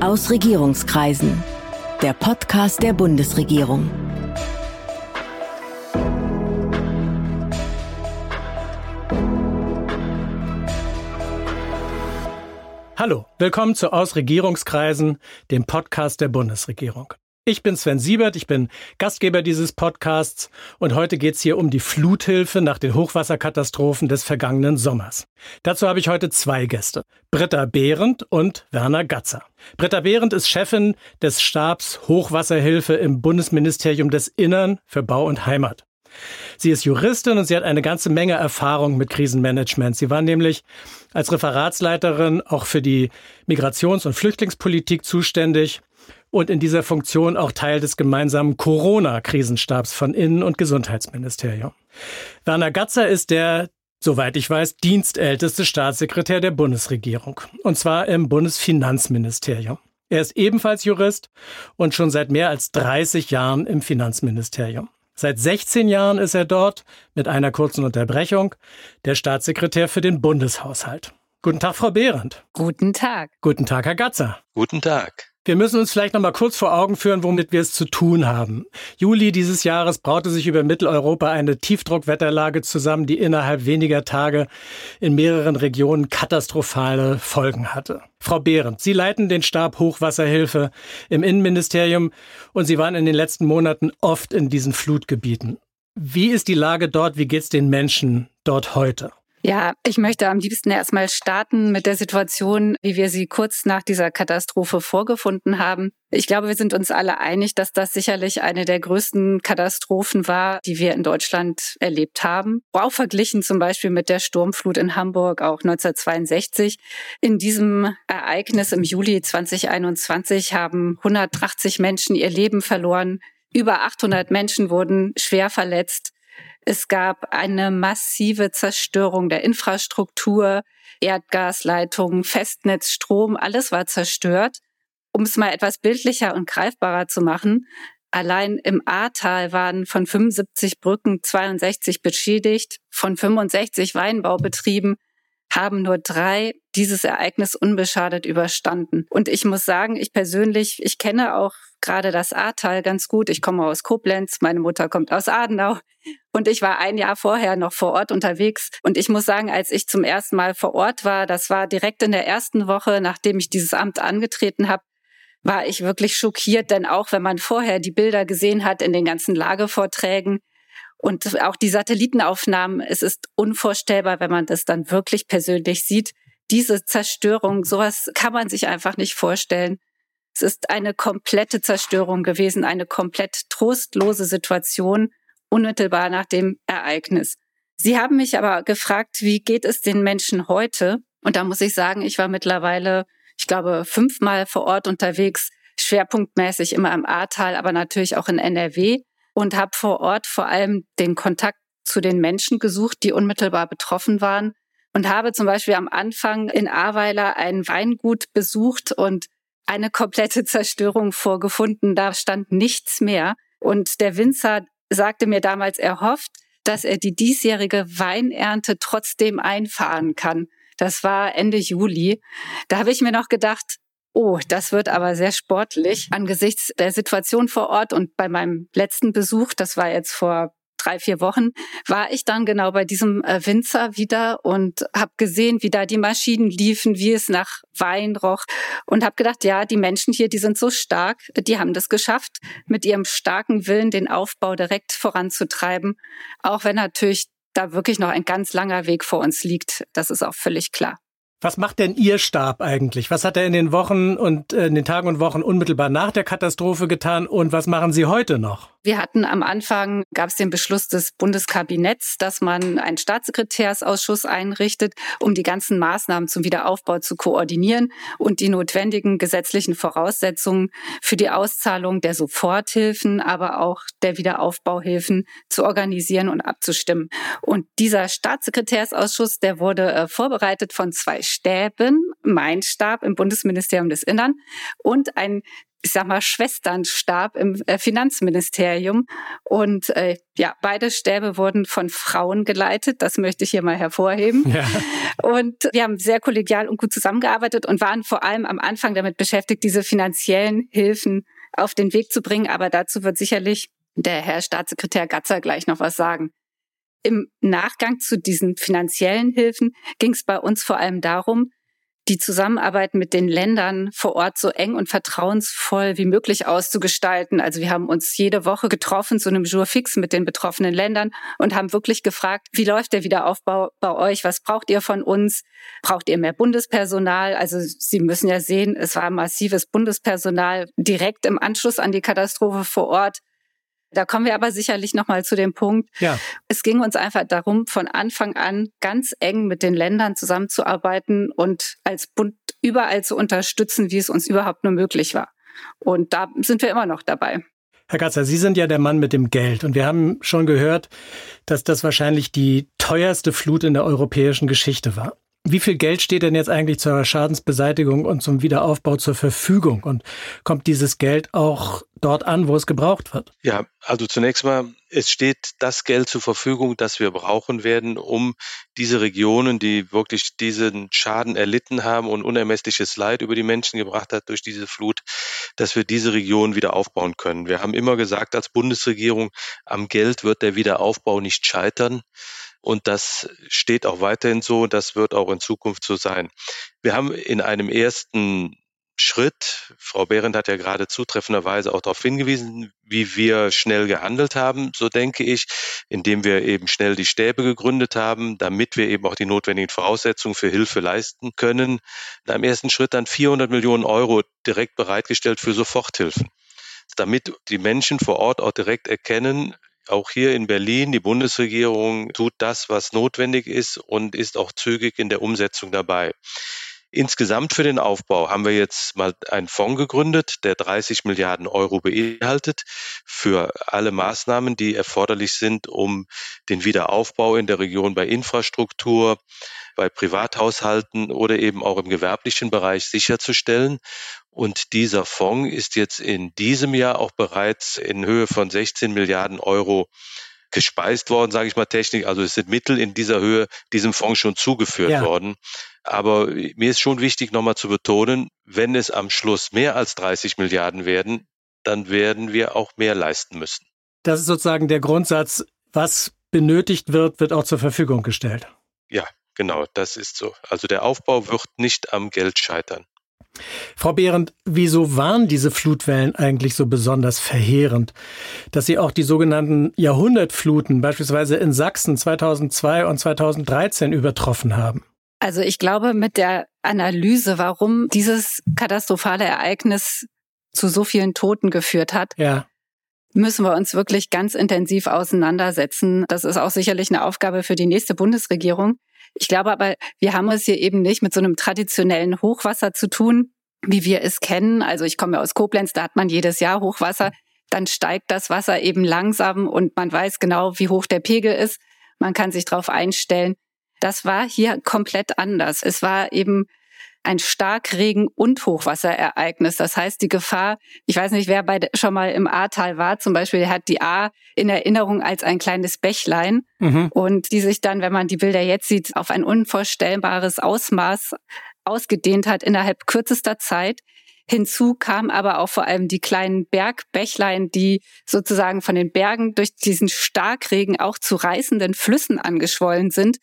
Aus Regierungskreisen. Der Podcast der Bundesregierung. Hallo, willkommen zu Aus Regierungskreisen, dem Podcast der Bundesregierung. Ich bin Sven Siebert, ich bin Gastgeber dieses Podcasts und heute geht's hier um die Fluthilfe nach den Hochwasserkatastrophen des vergangenen Sommers. Dazu habe ich heute zwei Gäste, Britta Behrendt und Werner Gatzer. Britta Behrendt ist Chefin des Stabs Hochwasserhilfe im Bundesministerium des Innern für Bau und Heimat. Sie ist Juristin und sie hat eine ganze Menge Erfahrung mit Krisenmanagement. Sie war nämlich als Referatsleiterin auch für die Migrations- und Flüchtlingspolitik zuständig und in dieser Funktion auch Teil des gemeinsamen Corona-Krisenstabs von Innen- und Gesundheitsministerium. Werner Gatzer ist der, soweit ich weiß, dienstälteste Staatssekretär der Bundesregierung, und zwar im Bundesfinanzministerium. Er ist ebenfalls Jurist und schon seit mehr als 30 Jahren im Finanzministerium. Seit 16 Jahren ist er dort, mit einer kurzen Unterbrechung, der Staatssekretär für den Bundeshaushalt. Guten Tag, Frau Behrendt. Guten Tag. Guten Tag, Herr Gatzer. Guten Tag. Wir müssen uns vielleicht noch mal kurz vor Augen führen, womit wir es zu tun haben. Juli dieses Jahres braute sich über Mitteleuropa eine Tiefdruckwetterlage zusammen, die innerhalb weniger Tage in mehreren Regionen katastrophale Folgen hatte. Frau Behrendt, Sie leiten den Stab Hochwasserhilfe im Innenministerium und Sie waren in den letzten Monaten oft in diesen Flutgebieten. Wie ist die Lage dort? Wie geht's den Menschen dort heute? Ja, ich möchte am liebsten erstmal starten mit der Situation, wie wir sie kurz nach dieser Katastrophe vorgefunden haben. Ich glaube, wir sind uns alle einig, dass das sicherlich eine der größten Katastrophen war, die wir in Deutschland erlebt haben. Auch verglichen zum Beispiel mit der Sturmflut in Hamburg, auch 1962. In diesem Ereignis im Juli 2021 haben 180 Menschen ihr Leben verloren. Über 800 Menschen wurden schwer verletzt. Es gab eine massive Zerstörung der Infrastruktur, Erdgasleitungen, Festnetz, Strom, alles war zerstört. Um es mal etwas bildlicher und greifbarer zu machen, allein im Ahrtal waren von 75 Brücken 62 beschädigt, von 65 Weinbaubetrieben haben nur drei dieses Ereignis unbeschadet überstanden. Und ich muss sagen, ich persönlich, ich kenne auch gerade das Ahrtal ganz gut. Ich komme aus Koblenz, meine Mutter kommt aus Adenau und ich war ein Jahr vorher noch vor Ort unterwegs. Und ich muss sagen, als ich zum ersten Mal vor Ort war, das war direkt in der ersten Woche, nachdem ich dieses Amt angetreten habe, war ich wirklich schockiert, denn auch wenn man vorher die Bilder gesehen hat in den ganzen Lagevorträgen, und auch die Satellitenaufnahmen, es ist unvorstellbar, wenn man das dann wirklich persönlich sieht. Diese Zerstörung, sowas kann man sich einfach nicht vorstellen. Es ist eine komplette Zerstörung gewesen, eine komplett trostlose Situation unmittelbar nach dem Ereignis. Sie haben mich aber gefragt, wie geht es den Menschen heute? Und da muss ich sagen, ich war mittlerweile, ich glaube, fünfmal vor Ort unterwegs, schwerpunktmäßig immer im Ahrtal, aber natürlich auch in NRW und habe vor Ort vor allem den Kontakt zu den Menschen gesucht, die unmittelbar betroffen waren und habe zum Beispiel am Anfang in Ahrweiler ein Weingut besucht und eine komplette Zerstörung vorgefunden. Da stand nichts mehr. Und der Winzer sagte mir damals, er hofft, dass er die diesjährige Weinernte trotzdem einfahren kann. Das war Ende Juli. Da habe ich mir noch gedacht, Oh, das wird aber sehr sportlich angesichts der Situation vor Ort. Und bei meinem letzten Besuch, das war jetzt vor drei, vier Wochen, war ich dann genau bei diesem äh, Winzer wieder und habe gesehen, wie da die Maschinen liefen, wie es nach Wein roch und habe gedacht, ja, die Menschen hier, die sind so stark, die haben das geschafft, mit ihrem starken Willen den Aufbau direkt voranzutreiben, auch wenn natürlich da wirklich noch ein ganz langer Weg vor uns liegt. Das ist auch völlig klar. Was macht denn Ihr Stab eigentlich? Was hat er in den Wochen und äh, in den Tagen und Wochen unmittelbar nach der Katastrophe getan und was machen Sie heute noch? Wir hatten am Anfang, gab es den Beschluss des Bundeskabinetts, dass man einen Staatssekretärsausschuss einrichtet, um die ganzen Maßnahmen zum Wiederaufbau zu koordinieren und die notwendigen gesetzlichen Voraussetzungen für die Auszahlung der Soforthilfen, aber auch der Wiederaufbauhilfen zu organisieren und abzustimmen. Und dieser Staatssekretärsausschuss, der wurde äh, vorbereitet von zwei Stäben, mein Stab im Bundesministerium des Innern und ein ich sag mal, Schwesternstab im äh, Finanzministerium. Und äh, ja, beide Stäbe wurden von Frauen geleitet. Das möchte ich hier mal hervorheben. Ja. Und wir haben sehr kollegial und gut zusammengearbeitet und waren vor allem am Anfang damit beschäftigt, diese finanziellen Hilfen auf den Weg zu bringen. Aber dazu wird sicherlich der Herr Staatssekretär Gatzer gleich noch was sagen. Im Nachgang zu diesen finanziellen Hilfen ging es bei uns vor allem darum, die Zusammenarbeit mit den Ländern vor Ort so eng und vertrauensvoll wie möglich auszugestalten. Also wir haben uns jede Woche getroffen zu einem Jour fix mit den betroffenen Ländern und haben wirklich gefragt, wie läuft der Wiederaufbau bei euch? Was braucht ihr von uns? Braucht ihr mehr Bundespersonal? Also Sie müssen ja sehen, es war massives Bundespersonal direkt im Anschluss an die Katastrophe vor Ort. Da kommen wir aber sicherlich nochmal zu dem Punkt. Ja. Es ging uns einfach darum, von Anfang an ganz eng mit den Ländern zusammenzuarbeiten und als Bund überall zu unterstützen, wie es uns überhaupt nur möglich war. Und da sind wir immer noch dabei. Herr Gatzer, Sie sind ja der Mann mit dem Geld und wir haben schon gehört, dass das wahrscheinlich die teuerste Flut in der europäischen Geschichte war. Wie viel Geld steht denn jetzt eigentlich zur Schadensbeseitigung und zum Wiederaufbau zur Verfügung? Und kommt dieses Geld auch dort an, wo es gebraucht wird? Ja, also zunächst mal, es steht das Geld zur Verfügung, das wir brauchen werden, um diese Regionen, die wirklich diesen Schaden erlitten haben und unermessliches Leid über die Menschen gebracht hat durch diese Flut, dass wir diese Region wieder aufbauen können. Wir haben immer gesagt als Bundesregierung, am Geld wird der Wiederaufbau nicht scheitern. Und das steht auch weiterhin so. Das wird auch in Zukunft so sein. Wir haben in einem ersten Schritt, Frau Behrendt hat ja gerade zutreffenderweise auch darauf hingewiesen, wie wir schnell gehandelt haben, so denke ich, indem wir eben schnell die Stäbe gegründet haben, damit wir eben auch die notwendigen Voraussetzungen für Hilfe leisten können. In einem ersten Schritt dann 400 Millionen Euro direkt bereitgestellt für Soforthilfen damit die Menschen vor Ort auch direkt erkennen, auch hier in Berlin, die Bundesregierung tut das, was notwendig ist und ist auch zügig in der Umsetzung dabei. Insgesamt für den Aufbau haben wir jetzt mal einen Fonds gegründet, der 30 Milliarden Euro beinhaltet für alle Maßnahmen, die erforderlich sind, um den Wiederaufbau in der Region bei Infrastruktur, bei Privathaushalten oder eben auch im gewerblichen Bereich sicherzustellen. Und dieser Fonds ist jetzt in diesem Jahr auch bereits in Höhe von 16 Milliarden Euro gespeist worden, sage ich mal technisch. Also es sind Mittel in dieser Höhe diesem Fonds schon zugeführt ja. worden. Aber mir ist schon wichtig, nochmal zu betonen, wenn es am Schluss mehr als 30 Milliarden werden, dann werden wir auch mehr leisten müssen. Das ist sozusagen der Grundsatz, was benötigt wird, wird auch zur Verfügung gestellt. Ja, Genau, das ist so. Also der Aufbau wird nicht am Geld scheitern. Frau Behrendt, wieso waren diese Flutwellen eigentlich so besonders verheerend, dass sie auch die sogenannten Jahrhundertfluten beispielsweise in Sachsen 2002 und 2013 übertroffen haben? Also ich glaube, mit der Analyse, warum dieses katastrophale Ereignis zu so vielen Toten geführt hat, ja. müssen wir uns wirklich ganz intensiv auseinandersetzen. Das ist auch sicherlich eine Aufgabe für die nächste Bundesregierung. Ich glaube aber, wir haben es hier eben nicht mit so einem traditionellen Hochwasser zu tun, wie wir es kennen. Also ich komme aus Koblenz, da hat man jedes Jahr Hochwasser. Dann steigt das Wasser eben langsam und man weiß genau, wie hoch der Pegel ist. Man kann sich darauf einstellen. Das war hier komplett anders. Es war eben ein Starkregen- und Hochwasserereignis. Das heißt, die Gefahr, ich weiß nicht, wer bei, schon mal im Ahrtal war, zum Beispiel, hat die Ahr in Erinnerung als ein kleines Bächlein mhm. und die sich dann, wenn man die Bilder jetzt sieht, auf ein unvorstellbares Ausmaß ausgedehnt hat innerhalb kürzester Zeit. Hinzu kam aber auch vor allem die kleinen Bergbächlein, die sozusagen von den Bergen durch diesen Starkregen auch zu reißenden Flüssen angeschwollen sind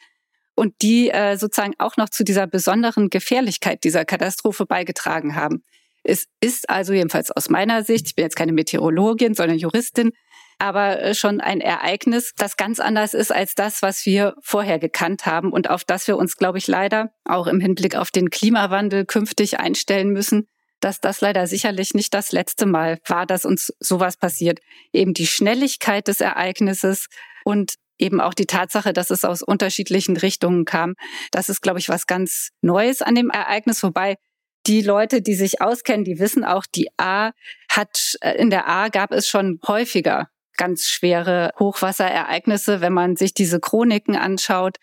und die äh, sozusagen auch noch zu dieser besonderen Gefährlichkeit dieser Katastrophe beigetragen haben. Es ist also jedenfalls aus meiner Sicht, ich bin jetzt keine Meteorologin, sondern Juristin, aber äh, schon ein Ereignis, das ganz anders ist als das, was wir vorher gekannt haben und auf das wir uns, glaube ich, leider auch im Hinblick auf den Klimawandel künftig einstellen müssen, dass das leider sicherlich nicht das letzte Mal war, dass uns sowas passiert. Eben die Schnelligkeit des Ereignisses und eben auch die Tatsache, dass es aus unterschiedlichen Richtungen kam. Das ist, glaube ich, was ganz Neues an dem Ereignis, wobei die Leute, die sich auskennen, die wissen auch, die A hat, äh, in der A gab es schon häufiger ganz schwere Hochwasserereignisse. Wenn man sich diese Chroniken anschaut,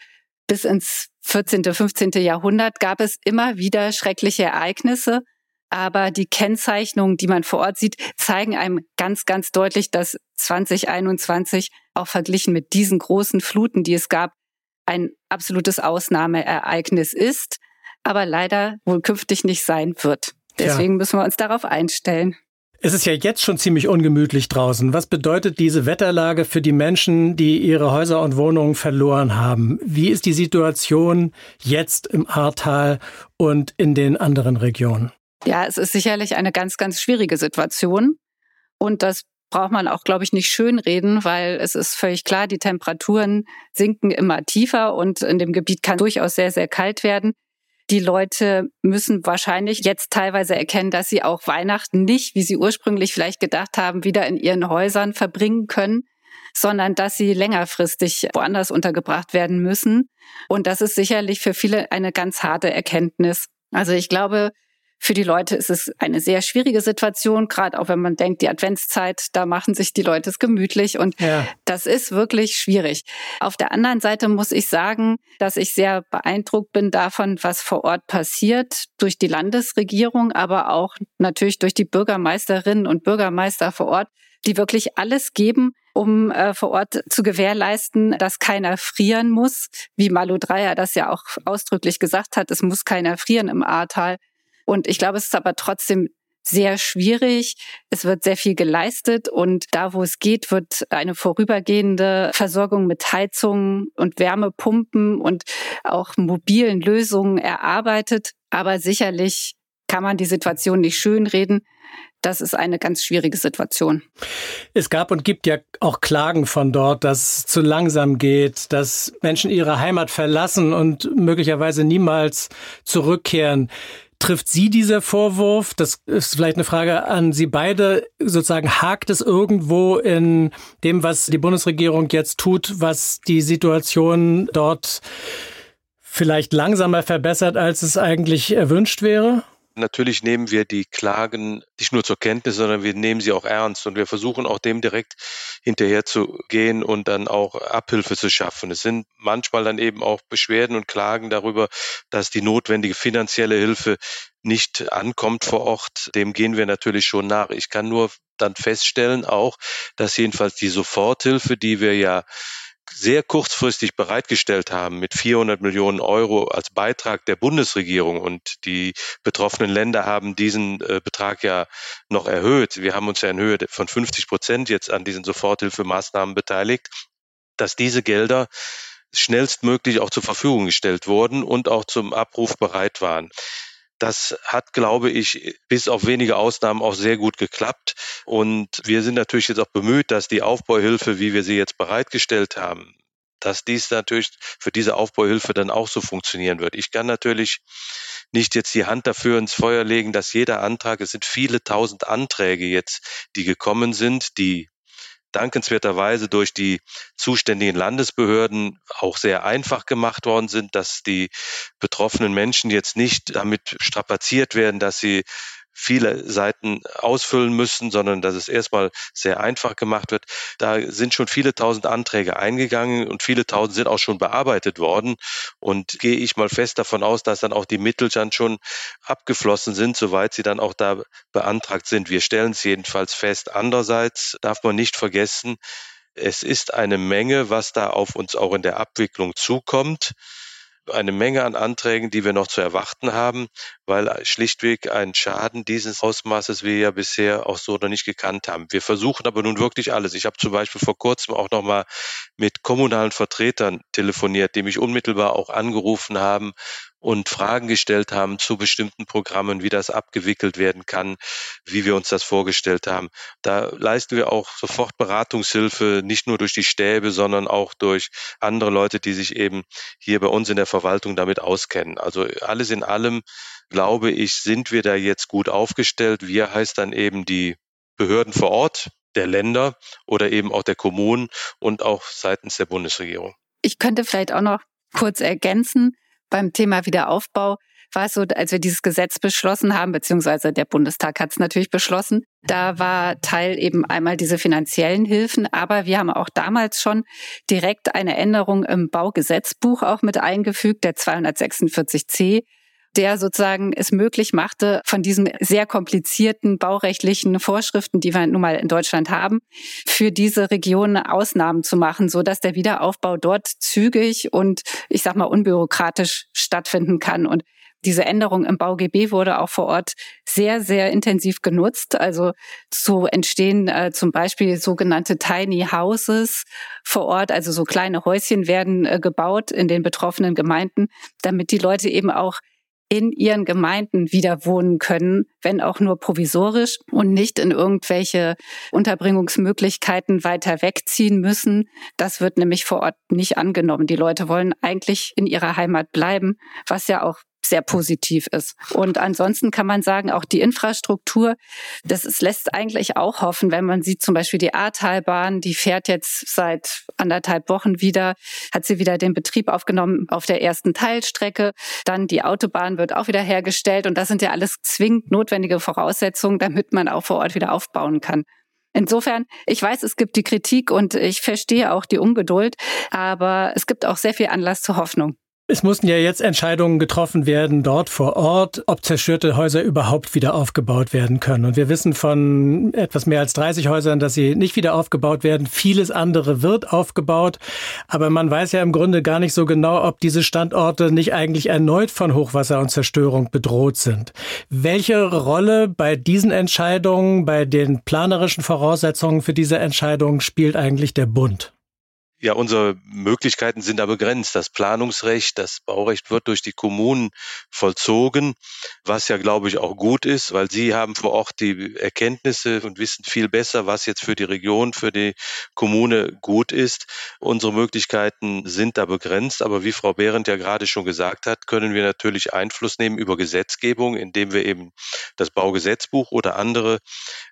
bis ins 14., 15. Jahrhundert gab es immer wieder schreckliche Ereignisse. Aber die Kennzeichnungen, die man vor Ort sieht, zeigen einem ganz, ganz deutlich, dass 2021 auch verglichen mit diesen großen Fluten, die es gab, ein absolutes Ausnahmeereignis ist, aber leider wohl künftig nicht sein wird. Deswegen ja. müssen wir uns darauf einstellen. Es ist ja jetzt schon ziemlich ungemütlich draußen. Was bedeutet diese Wetterlage für die Menschen, die ihre Häuser und Wohnungen verloren haben? Wie ist die Situation jetzt im Ahrtal und in den anderen Regionen? Ja, es ist sicherlich eine ganz, ganz schwierige Situation. Und das braucht man auch, glaube ich, nicht schönreden, weil es ist völlig klar, die Temperaturen sinken immer tiefer und in dem Gebiet kann durchaus sehr, sehr kalt werden. Die Leute müssen wahrscheinlich jetzt teilweise erkennen, dass sie auch Weihnachten nicht, wie sie ursprünglich vielleicht gedacht haben, wieder in ihren Häusern verbringen können, sondern dass sie längerfristig woanders untergebracht werden müssen. Und das ist sicherlich für viele eine ganz harte Erkenntnis. Also ich glaube, für die Leute ist es eine sehr schwierige Situation, gerade auch wenn man denkt, die Adventszeit, da machen sich die Leute es gemütlich und ja. das ist wirklich schwierig. Auf der anderen Seite muss ich sagen, dass ich sehr beeindruckt bin davon, was vor Ort passiert durch die Landesregierung, aber auch natürlich durch die Bürgermeisterinnen und Bürgermeister vor Ort, die wirklich alles geben, um äh, vor Ort zu gewährleisten, dass keiner frieren muss, wie Malu Dreyer das ja auch ausdrücklich gesagt hat, es muss keiner frieren im Ahrtal. Und ich glaube, es ist aber trotzdem sehr schwierig. Es wird sehr viel geleistet und da, wo es geht, wird eine vorübergehende Versorgung mit Heizungen und Wärmepumpen und auch mobilen Lösungen erarbeitet. Aber sicherlich kann man die Situation nicht schönreden. Das ist eine ganz schwierige Situation. Es gab und gibt ja auch Klagen von dort, dass es zu langsam geht, dass Menschen ihre Heimat verlassen und möglicherweise niemals zurückkehren. Trifft Sie dieser Vorwurf? Das ist vielleicht eine Frage an Sie beide. Sozusagen hakt es irgendwo in dem, was die Bundesregierung jetzt tut, was die Situation dort vielleicht langsamer verbessert, als es eigentlich erwünscht wäre? Natürlich nehmen wir die Klagen nicht nur zur Kenntnis, sondern wir nehmen sie auch ernst und wir versuchen auch dem direkt hinterher zu gehen und dann auch Abhilfe zu schaffen. Es sind manchmal dann eben auch Beschwerden und Klagen darüber, dass die notwendige finanzielle Hilfe nicht ankommt vor Ort. Dem gehen wir natürlich schon nach. Ich kann nur dann feststellen auch, dass jedenfalls die Soforthilfe, die wir ja sehr kurzfristig bereitgestellt haben mit 400 Millionen Euro als Beitrag der Bundesregierung und die betroffenen Länder haben diesen äh, Betrag ja noch erhöht. Wir haben uns ja in Höhe von 50 Prozent jetzt an diesen Soforthilfemaßnahmen beteiligt, dass diese Gelder schnellstmöglich auch zur Verfügung gestellt wurden und auch zum Abruf bereit waren. Das hat, glaube ich, bis auf wenige Ausnahmen auch sehr gut geklappt. Und wir sind natürlich jetzt auch bemüht, dass die Aufbauhilfe, wie wir sie jetzt bereitgestellt haben, dass dies natürlich für diese Aufbauhilfe dann auch so funktionieren wird. Ich kann natürlich nicht jetzt die Hand dafür ins Feuer legen, dass jeder Antrag, es sind viele tausend Anträge jetzt, die gekommen sind, die dankenswerterweise durch die zuständigen Landesbehörden auch sehr einfach gemacht worden sind, dass die betroffenen Menschen jetzt nicht damit strapaziert werden, dass sie viele Seiten ausfüllen müssen, sondern dass es erstmal sehr einfach gemacht wird. Da sind schon viele tausend Anträge eingegangen und viele tausend sind auch schon bearbeitet worden. Und gehe ich mal fest davon aus, dass dann auch die Mittel dann schon abgeflossen sind, soweit sie dann auch da beantragt sind. Wir stellen es jedenfalls fest. Andererseits darf man nicht vergessen, es ist eine Menge, was da auf uns auch in der Abwicklung zukommt eine Menge an Anträgen, die wir noch zu erwarten haben, weil schlichtweg ein Schaden dieses Ausmaßes wir ja bisher auch so noch nicht gekannt haben. Wir versuchen aber nun wirklich alles. Ich habe zum Beispiel vor kurzem auch noch mal mit kommunalen Vertretern telefoniert, die mich unmittelbar auch angerufen haben und Fragen gestellt haben zu bestimmten Programmen, wie das abgewickelt werden kann, wie wir uns das vorgestellt haben. Da leisten wir auch sofort Beratungshilfe, nicht nur durch die Stäbe, sondern auch durch andere Leute, die sich eben hier bei uns in der Verwaltung damit auskennen. Also alles in allem, glaube ich, sind wir da jetzt gut aufgestellt. Wir heißt dann eben die Behörden vor Ort, der Länder oder eben auch der Kommunen und auch seitens der Bundesregierung. Ich könnte vielleicht auch noch kurz ergänzen, beim Thema Wiederaufbau war es so, als wir dieses Gesetz beschlossen haben, beziehungsweise der Bundestag hat es natürlich beschlossen, da war Teil eben einmal diese finanziellen Hilfen, aber wir haben auch damals schon direkt eine Änderung im Baugesetzbuch auch mit eingefügt, der 246c, der sozusagen es möglich machte, von diesen sehr komplizierten baurechtlichen Vorschriften, die wir nun mal in Deutschland haben, für diese Region Ausnahmen zu machen, so dass der Wiederaufbau dort zügig und ich sag mal unbürokratisch stattfinden kann. Und diese Änderung im BauGB wurde auch vor Ort sehr, sehr intensiv genutzt. Also so entstehen äh, zum Beispiel sogenannte Tiny Houses vor Ort, also so kleine Häuschen werden äh, gebaut in den betroffenen Gemeinden, damit die Leute eben auch in ihren Gemeinden wieder wohnen können, wenn auch nur provisorisch und nicht in irgendwelche Unterbringungsmöglichkeiten weiter wegziehen müssen. Das wird nämlich vor Ort nicht angenommen. Die Leute wollen eigentlich in ihrer Heimat bleiben, was ja auch sehr positiv ist. Und ansonsten kann man sagen, auch die Infrastruktur, das ist, lässt eigentlich auch hoffen, wenn man sieht zum Beispiel die Ahrtalbahn, die fährt jetzt seit anderthalb Wochen wieder, hat sie wieder den Betrieb aufgenommen auf der ersten Teilstrecke. Dann die Autobahn wird auch wieder hergestellt und das sind ja alles zwingend notwendige Voraussetzungen, damit man auch vor Ort wieder aufbauen kann. Insofern, ich weiß, es gibt die Kritik und ich verstehe auch die Ungeduld, aber es gibt auch sehr viel Anlass zur Hoffnung. Es mussten ja jetzt Entscheidungen getroffen werden dort vor Ort, ob zerstörte Häuser überhaupt wieder aufgebaut werden können. Und wir wissen von etwas mehr als 30 Häusern, dass sie nicht wieder aufgebaut werden. Vieles andere wird aufgebaut. Aber man weiß ja im Grunde gar nicht so genau, ob diese Standorte nicht eigentlich erneut von Hochwasser und Zerstörung bedroht sind. Welche Rolle bei diesen Entscheidungen, bei den planerischen Voraussetzungen für diese Entscheidungen spielt eigentlich der Bund? Ja, unsere Möglichkeiten sind da begrenzt. Das Planungsrecht, das Baurecht wird durch die Kommunen vollzogen, was ja, glaube ich, auch gut ist, weil sie haben vor Ort die Erkenntnisse und wissen viel besser, was jetzt für die Region, für die Kommune gut ist. Unsere Möglichkeiten sind da begrenzt, aber wie Frau Behrendt ja gerade schon gesagt hat, können wir natürlich Einfluss nehmen über Gesetzgebung, indem wir eben das Baugesetzbuch oder andere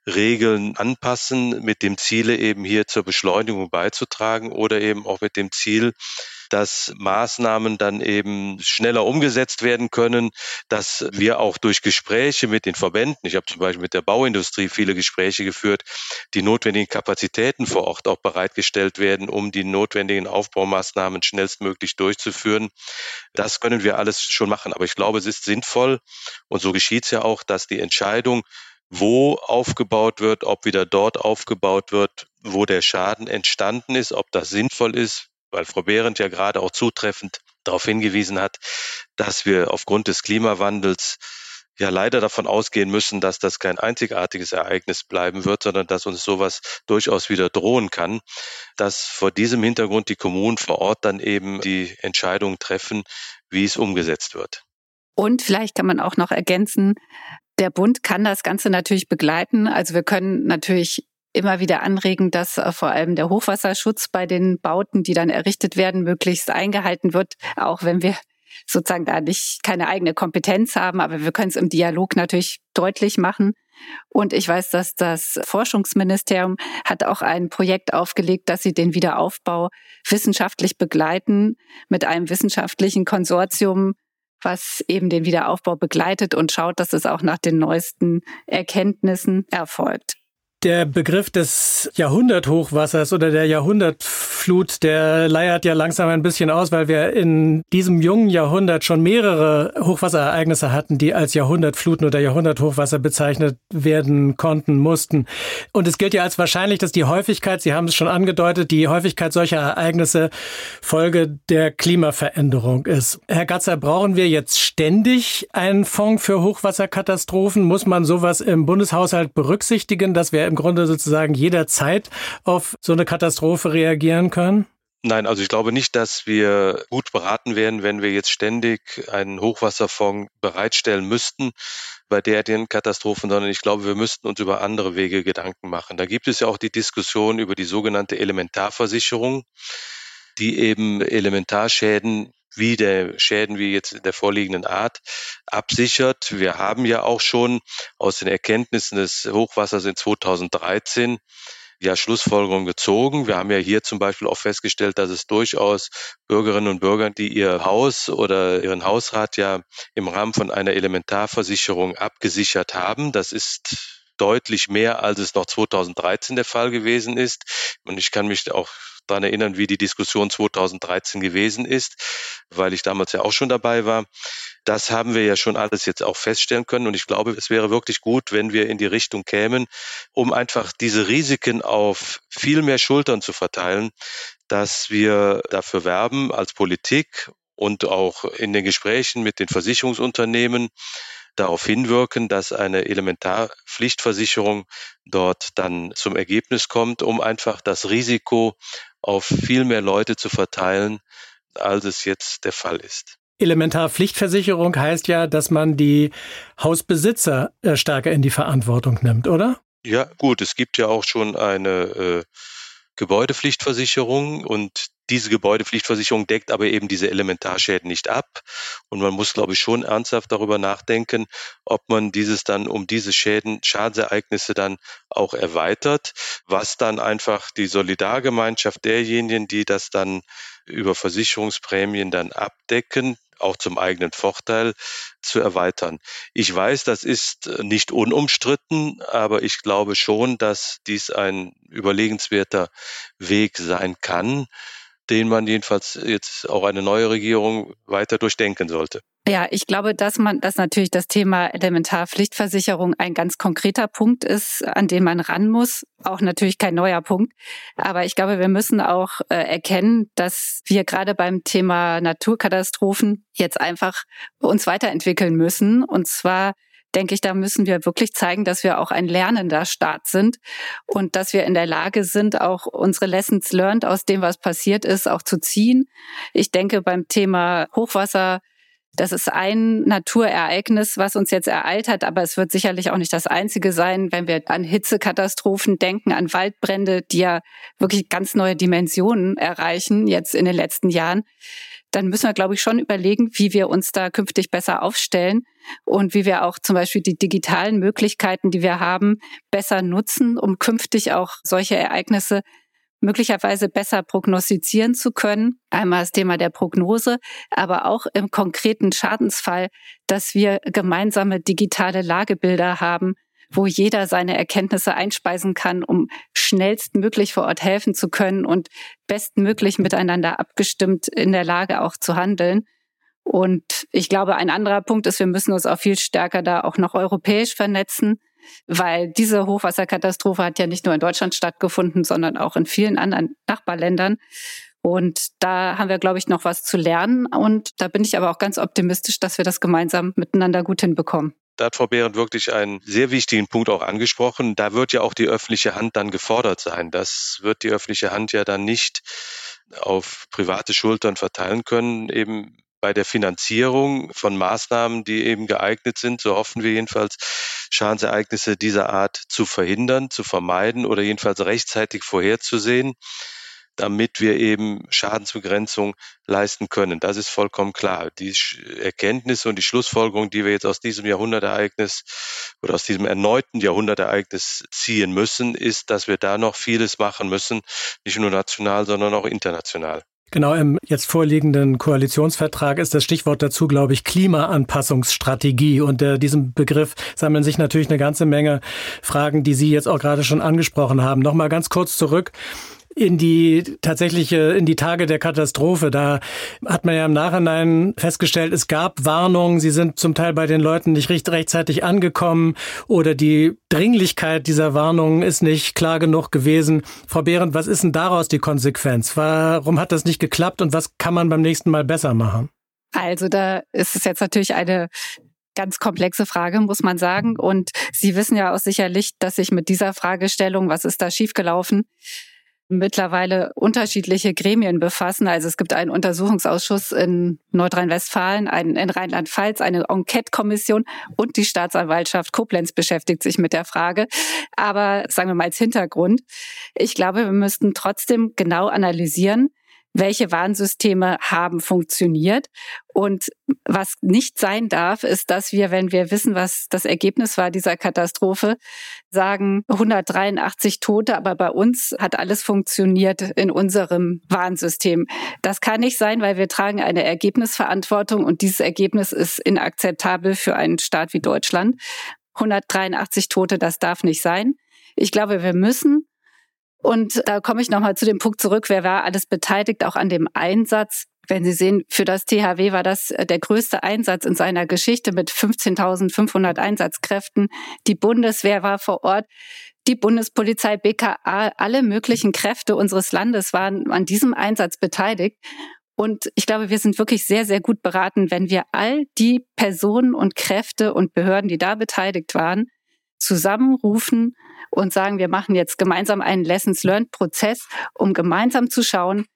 Regeln anpassen, mit dem Ziele eben hier zur Beschleunigung beizutragen oder eben auch mit dem Ziel, dass Maßnahmen dann eben schneller umgesetzt werden können, dass wir auch durch Gespräche mit den Verbänden, ich habe zum Beispiel mit der Bauindustrie viele Gespräche geführt, die notwendigen Kapazitäten vor Ort auch bereitgestellt werden, um die notwendigen Aufbaumaßnahmen schnellstmöglich durchzuführen. Das können wir alles schon machen. Aber ich glaube, es ist sinnvoll und so geschieht es ja auch, dass die Entscheidung, wo aufgebaut wird, ob wieder dort aufgebaut wird, wo der Schaden entstanden ist, ob das sinnvoll ist, weil Frau Behrendt ja gerade auch zutreffend darauf hingewiesen hat, dass wir aufgrund des Klimawandels ja leider davon ausgehen müssen, dass das kein einzigartiges Ereignis bleiben wird, sondern dass uns sowas durchaus wieder drohen kann, dass vor diesem Hintergrund die Kommunen vor Ort dann eben die Entscheidung treffen, wie es umgesetzt wird. Und vielleicht kann man auch noch ergänzen, der Bund kann das Ganze natürlich begleiten. Also wir können natürlich immer wieder anregen, dass äh, vor allem der Hochwasserschutz bei den Bauten, die dann errichtet werden, möglichst eingehalten wird, auch wenn wir sozusagen da nicht keine eigene Kompetenz haben, aber wir können es im Dialog natürlich deutlich machen. Und ich weiß, dass das Forschungsministerium hat auch ein Projekt aufgelegt, dass sie den Wiederaufbau wissenschaftlich begleiten mit einem wissenschaftlichen Konsortium was eben den Wiederaufbau begleitet und schaut, dass es auch nach den neuesten Erkenntnissen erfolgt. Der Begriff des Jahrhunderthochwassers oder der Jahrhundertflut, der leiert ja langsam ein bisschen aus, weil wir in diesem jungen Jahrhundert schon mehrere Hochwasserereignisse hatten, die als Jahrhundertfluten oder Jahrhunderthochwasser bezeichnet werden konnten, mussten. Und es gilt ja als wahrscheinlich, dass die Häufigkeit, Sie haben es schon angedeutet, die Häufigkeit solcher Ereignisse Folge der Klimaveränderung ist. Herr Gatzer, brauchen wir jetzt ständig einen Fonds für Hochwasserkatastrophen? Muss man sowas im Bundeshaushalt berücksichtigen, dass wir im Grunde sozusagen jederzeit auf so eine Katastrophe reagieren können? Nein, also ich glaube nicht, dass wir gut beraten werden, wenn wir jetzt ständig einen Hochwasserfonds bereitstellen müssten bei derartigen Katastrophen, sondern ich glaube, wir müssten uns über andere Wege Gedanken machen. Da gibt es ja auch die Diskussion über die sogenannte Elementarversicherung, die eben Elementarschäden wie der Schäden wie jetzt in der vorliegenden Art absichert. Wir haben ja auch schon aus den Erkenntnissen des Hochwassers in 2013 ja Schlussfolgerungen gezogen. Wir haben ja hier zum Beispiel auch festgestellt, dass es durchaus Bürgerinnen und Bürger, die ihr Haus oder ihren Hausrat ja im Rahmen von einer Elementarversicherung abgesichert haben. Das ist deutlich mehr, als es noch 2013 der Fall gewesen ist. Und ich kann mich auch daran erinnern, wie die Diskussion 2013 gewesen ist, weil ich damals ja auch schon dabei war. Das haben wir ja schon alles jetzt auch feststellen können. Und ich glaube, es wäre wirklich gut, wenn wir in die Richtung kämen, um einfach diese Risiken auf viel mehr Schultern zu verteilen, dass wir dafür werben als Politik und auch in den Gesprächen mit den Versicherungsunternehmen darauf hinwirken, dass eine Elementarpflichtversicherung dort dann zum Ergebnis kommt, um einfach das Risiko auf viel mehr Leute zu verteilen, als es jetzt der Fall ist. Elementarpflichtversicherung heißt ja, dass man die Hausbesitzer äh, stärker in die Verantwortung nimmt, oder? Ja, gut, es gibt ja auch schon eine äh, Gebäudepflichtversicherung und diese Gebäudepflichtversicherung deckt aber eben diese Elementarschäden nicht ab. Und man muss, glaube ich, schon ernsthaft darüber nachdenken, ob man dieses dann um diese Schäden, Schadensereignisse dann auch erweitert, was dann einfach die Solidargemeinschaft derjenigen, die das dann über Versicherungsprämien dann abdecken, auch zum eigenen Vorteil zu erweitern. Ich weiß, das ist nicht unumstritten, aber ich glaube schon, dass dies ein überlegenswerter Weg sein kann, den man jedenfalls jetzt auch eine neue Regierung weiter durchdenken sollte. Ja, ich glaube, dass man, dass natürlich das Thema Elementarpflichtversicherung ein ganz konkreter Punkt ist, an den man ran muss. Auch natürlich kein neuer Punkt. Aber ich glaube, wir müssen auch äh, erkennen, dass wir gerade beim Thema Naturkatastrophen jetzt einfach uns weiterentwickeln müssen. Und zwar denke ich, da müssen wir wirklich zeigen, dass wir auch ein lernender Staat sind und dass wir in der Lage sind, auch unsere Lessons learned aus dem, was passiert ist, auch zu ziehen. Ich denke beim Thema Hochwasser das ist ein Naturereignis, was uns jetzt ereilt hat, aber es wird sicherlich auch nicht das einzige sein, wenn wir an Hitzekatastrophen denken, an Waldbrände, die ja wirklich ganz neue Dimensionen erreichen jetzt in den letzten Jahren. Dann müssen wir, glaube ich, schon überlegen, wie wir uns da künftig besser aufstellen und wie wir auch zum Beispiel die digitalen Möglichkeiten, die wir haben, besser nutzen, um künftig auch solche Ereignisse möglicherweise besser prognostizieren zu können. Einmal das Thema der Prognose, aber auch im konkreten Schadensfall, dass wir gemeinsame digitale Lagebilder haben, wo jeder seine Erkenntnisse einspeisen kann, um schnellstmöglich vor Ort helfen zu können und bestmöglich miteinander abgestimmt in der Lage auch zu handeln. Und ich glaube, ein anderer Punkt ist, wir müssen uns auch viel stärker da auch noch europäisch vernetzen weil diese Hochwasserkatastrophe hat ja nicht nur in Deutschland stattgefunden, sondern auch in vielen anderen Nachbarländern. Und da haben wir, glaube ich, noch was zu lernen. Und da bin ich aber auch ganz optimistisch, dass wir das gemeinsam miteinander gut hinbekommen. Da hat Frau Behrendt wirklich einen sehr wichtigen Punkt auch angesprochen. Da wird ja auch die öffentliche Hand dann gefordert sein. Das wird die öffentliche Hand ja dann nicht auf private Schultern verteilen können, eben bei der Finanzierung von Maßnahmen, die eben geeignet sind, so hoffen wir jedenfalls, Schadensereignisse dieser Art zu verhindern, zu vermeiden oder jedenfalls rechtzeitig vorherzusehen, damit wir eben Schadensbegrenzung leisten können. Das ist vollkommen klar. Die Erkenntnisse und die Schlussfolgerung, die wir jetzt aus diesem Jahrhundertereignis oder aus diesem erneuten Jahrhundertereignis ziehen müssen, ist, dass wir da noch vieles machen müssen, nicht nur national, sondern auch international. Genau, im jetzt vorliegenden Koalitionsvertrag ist das Stichwort dazu, glaube ich, Klimaanpassungsstrategie. Und äh, diesem Begriff sammeln sich natürlich eine ganze Menge Fragen, die Sie jetzt auch gerade schon angesprochen haben. Nochmal ganz kurz zurück in die tatsächliche, in die Tage der Katastrophe. Da hat man ja im Nachhinein festgestellt, es gab Warnungen, sie sind zum Teil bei den Leuten nicht recht, rechtzeitig angekommen oder die Dringlichkeit dieser Warnungen ist nicht klar genug gewesen. Frau Behrendt, was ist denn daraus die Konsequenz? Warum hat das nicht geklappt und was kann man beim nächsten Mal besser machen? Also da ist es jetzt natürlich eine ganz komplexe Frage, muss man sagen. Und Sie wissen ja auch sicherlich, dass ich mit dieser Fragestellung, was ist da schiefgelaufen, mittlerweile unterschiedliche Gremien befassen. Also es gibt einen Untersuchungsausschuss in Nordrhein-Westfalen, einen in Rheinland-Pfalz, eine Enquete-Kommission und die Staatsanwaltschaft Koblenz beschäftigt sich mit der Frage. Aber sagen wir mal als Hintergrund. Ich glaube, wir müssten trotzdem genau analysieren, welche Warnsysteme haben funktioniert. Und was nicht sein darf, ist, dass wir, wenn wir wissen, was das Ergebnis war dieser Katastrophe, sagen 183 Tote, aber bei uns hat alles funktioniert in unserem Warnsystem. Das kann nicht sein, weil wir tragen eine Ergebnisverantwortung und dieses Ergebnis ist inakzeptabel für einen Staat wie Deutschland. 183 Tote, das darf nicht sein. Ich glaube, wir müssen Und da komme ich nochmal zu dem Punkt zurück, wer war alles beteiligt, auch an dem Einsatz. Wenn Sie sehen, für das THW war das äh, der größte Einsatz in seiner Geschichte mit 15.500 Einsatzkräften. Die Bundeswehr war vor Ort. Die Bundespolizei, BKA, alle möglichen Kräfte unseres Landes waren an diesem Einsatz beteiligt. Und ich glaube, wir sind wirklich sehr, sehr gut beraten, wenn wir all die Personen und Kräfte und Behörden, die da beteiligt waren, zusammenrufen und sagen, wir machen jetzt gemeinsam einen Lessons Learned Prozess, um gemeinsam zu schauen,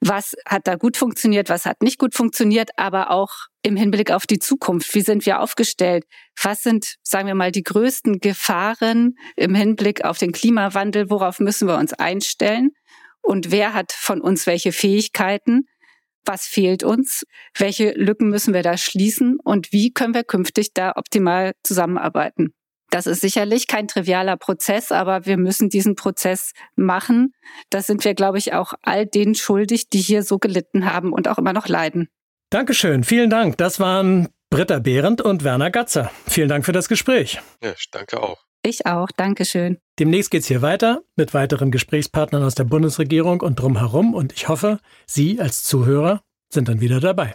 was hat da gut funktioniert, was hat nicht gut funktioniert, aber auch im Hinblick auf die Zukunft. Wie sind wir aufgestellt? Was sind, sagen wir mal, die größten Gefahren im Hinblick auf den Klimawandel? Worauf müssen wir uns einstellen? Und wer hat von uns welche Fähigkeiten? Was fehlt uns? Welche Lücken müssen wir da schließen? Und wie können wir künftig da optimal zusammenarbeiten? Das ist sicherlich kein trivialer Prozess, aber wir müssen diesen Prozess machen. Das sind wir, glaube ich, auch all denen schuldig, die hier so gelitten haben und auch immer noch leiden. Dankeschön, vielen Dank. Das waren Britta Behrendt und Werner Gatzer. Vielen Dank für das Gespräch. Ja, ich danke auch. Ich auch, Dankeschön. Demnächst geht's hier weiter mit weiteren Gesprächspartnern aus der Bundesregierung und drumherum und ich hoffe, Sie als Zuhörer sind dann wieder dabei.